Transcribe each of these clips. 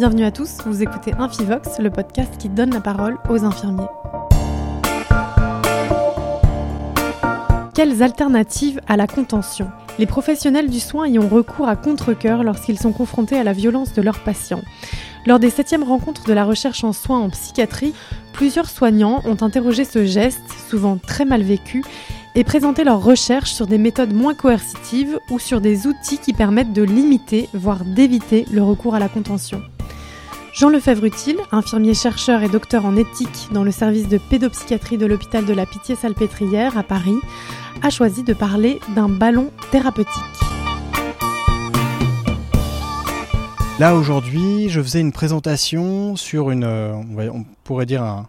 Bienvenue à tous, vous écoutez Infivox, le podcast qui donne la parole aux infirmiers. Quelles alternatives à la contention? Les professionnels du soin y ont recours à contre-coeur lorsqu'ils sont confrontés à la violence de leurs patients. Lors des septièmes rencontres de la recherche en soins en psychiatrie, plusieurs soignants ont interrogé ce geste, souvent très mal vécu, et présenté leurs recherches sur des méthodes moins coercitives ou sur des outils qui permettent de limiter, voire d'éviter le recours à la contention. Jean Lefebvre-Utile, infirmier chercheur et docteur en éthique dans le service de pédopsychiatrie de l'hôpital de la Pitié-Salpêtrière à Paris, a choisi de parler d'un ballon thérapeutique. Là aujourd'hui, je faisais une présentation sur une, euh, on pourrait dire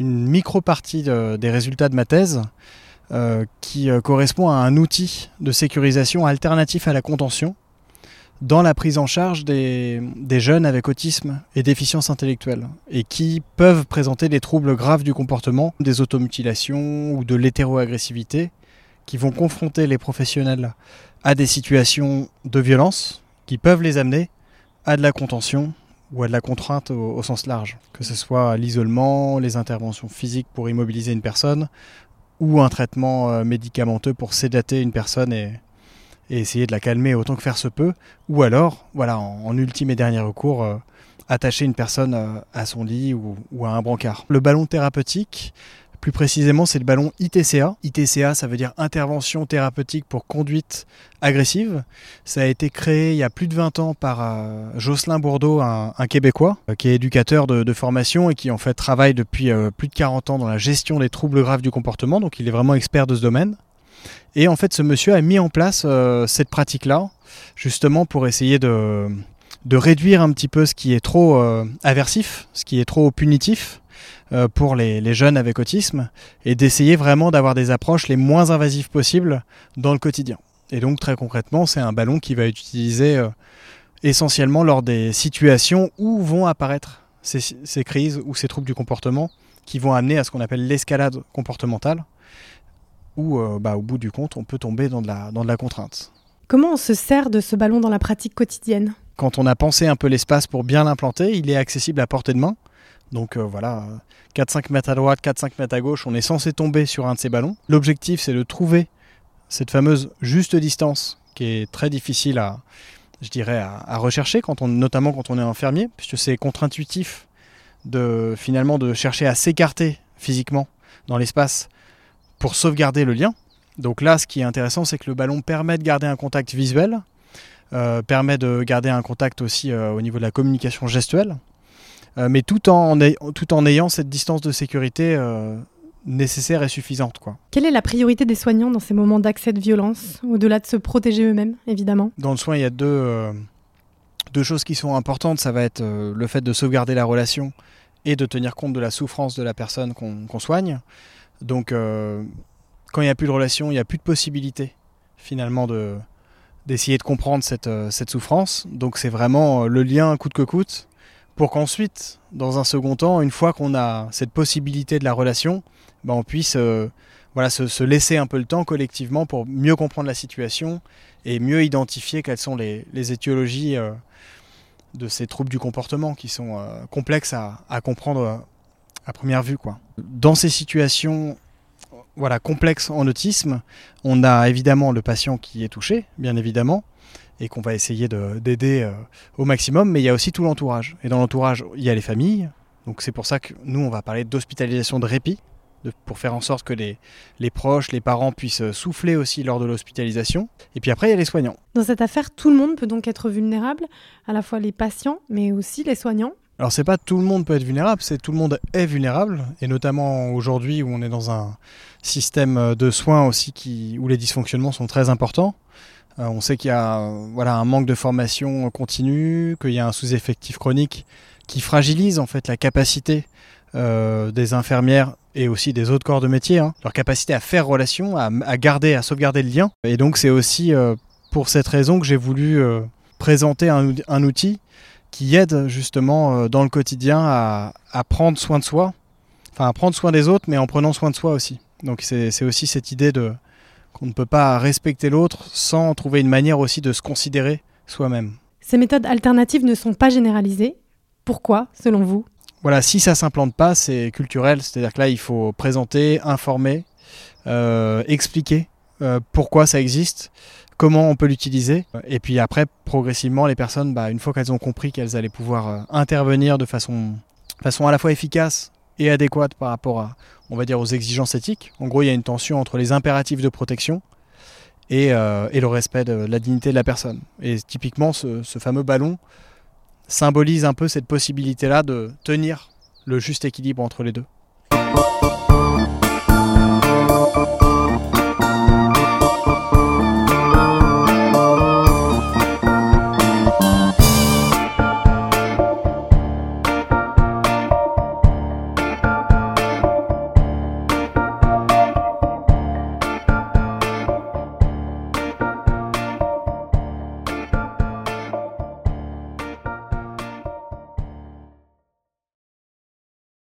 une micro-partie des résultats de ma thèse euh, qui euh, correspond à un outil de sécurisation alternatif à la contention dans la prise en charge des, jeunes avec autisme et déficience intellectuelle et qui peuvent présenter des troubles graves du comportement, des automutilations ou de l'hétéroagressivité qui vont confronter les professionnels à des situations de violence qui peuvent les amener à de la contention ou à de la contrainte au, au sens large, que ce soit l'isolement, les interventions physiques pour immobiliser une personne ou un traitement euh, médicamenteux pour sédater une personne et, et essayer de la calmer autant que faire se peut, ou alors, voilà, en, ultime et dernier recours, euh, attacher une personne euh, à son lit ou, à un brancard. Le ballon thérapeutique, plus précisément, c'est le ballon ITCA. ITCA, ça veut dire intervention thérapeutique pour conduite agressive. Ça a été créé il y a plus de 20 ans par euh, Jocelyn Bourdeau, un, Québécois, qui est éducateur de, de, formation et qui en fait travaille depuis plus de 40 ans dans la gestion des troubles graves du comportement. Donc il est vraiment expert de ce domaine. Et en fait, ce monsieur a mis en place euh, cette pratique-là, justement pour essayer de, de, réduire un petit peu ce qui est trop euh, aversif, ce qui est trop punitif euh, pour les, les, jeunes avec autisme, et d'essayer vraiment d'avoir des approches les moins invasives possibles dans le quotidien. Et donc très concrètement, c'est un ballon qui va être utilisé essentiellement lors des situations où vont apparaître ces, ces crises ou ces troubles du comportement qui vont amener à ce qu'on appelle l'escalade comportementale où, euh, bah, au bout du compte, on peut tomber dans de, la, dans de la contrainte. Comment on se sert de ce ballon dans la pratique quotidienne? Quand on a pensé un peu l'espace pour bien l'implanter, il est accessible à portée de main. Donc euh, voilà, 4-5 mètres à droite, 4-5 mètres à gauche, on est censé tomber sur un de ces ballons. L'objectif, c'est de trouver cette fameuse juste distance qui est très difficile à, je dirais, à, rechercher, quand on, notamment quand on est infirmier, puisque c'est contre-intuitif de finalement de chercher à s'écarter physiquement dans l'espace pour sauvegarder le lien. Donc là, ce qui est intéressant, c'est que le ballon permet de garder un contact visuel, euh, permet de garder un contact aussi euh, au niveau de la communication gestuelle, euh, mais tout en, tout en ayant cette distance de sécurité nécessaire et suffisante. Quoi. Quelle est la priorité des soignants dans ces moments d'accès de violence, au-delà de se protéger eux-mêmes, évidemment? Dans le soin, il y a deux, deux choses qui sont importantes. Ça va être le fait de sauvegarder la relation et de tenir compte de la souffrance de la personne qu'on soigne. Donc, euh, quand il n'y a plus de relation, il n'y a plus de possibilité finalement de d'essayer de comprendre cette, euh, souffrance. Donc, c'est vraiment euh, le lien coûte que coûte pour qu'ensuite, dans un second temps, une fois qu'on a cette possibilité de la relation, ben on puisse se, se, laisser un peu le temps collectivement pour mieux comprendre la situation et mieux identifier quelles sont les, étiologies de ces troubles du comportement qui sont complexes à comprendre à première vue. Quoi. Dans ces situations voilà, complexes en autisme, on a évidemment le patient qui est touché, bien évidemment, et qu'on va essayer d'aider euh, au maximum, mais il y a aussi tout l'entourage. Et dans l'entourage, il y a les familles, donc c'est pour ça que nous, on va parler d'hospitalisation de répit, de, pour faire en sorte que les, les, proches, les parents puissent souffler aussi lors de l'hospitalisation. Et puis après, il y a les soignants. Dans cette affaire, tout le monde peut donc être vulnérable, à la fois les patients, mais aussi les soignants. Alors c'est pas tout le monde peut être vulnérable, c'est tout le monde est vulnérable, et notamment aujourd'hui où on est dans un système de soins aussi qui, où les dysfonctionnements sont très importants. Euh, on sait qu'il y a voilà, un manque de formation continue, qu'il y a un sous-effectif chronique qui fragilise en fait la capacité euh, des infirmières et aussi des autres corps de métier, hein, leur capacité à faire relation, à, garder, à sauvegarder le lien. Et donc c'est aussi euh, pour cette raison que j'ai voulu euh, présenter un outil qui aide justement euh, dans le quotidien à, à, prendre soin de soi, enfin à prendre soin des autres, mais en prenant soin de soi aussi. Donc c'est aussi cette idée de qu'on ne peut pas respecter l'autre sans trouver une manière aussi de se considérer soi-même. Ces méthodes alternatives ne sont pas généralisées. Pourquoi, selon vous? Voilà, si ça s'implante pas, c'est culturel, c'est-à-dire que là, il faut présenter, informer, euh, expliquer euh, pourquoi ça existe, comment on peut l'utiliser. Et puis après, progressivement, les personnes, bah, une fois qu'elles ont compris qu'elles allaient pouvoir euh, intervenir de façon, façon à la fois efficace et adéquate par rapport à, on va dire, aux exigences éthiques. En gros, il y a une tension entre les impératifs de protection et, euh, et le respect de la dignité de la personne. Et typiquement, ce, ce fameux ballon symbolise un peu cette possibilité-là de tenir le juste équilibre entre les deux.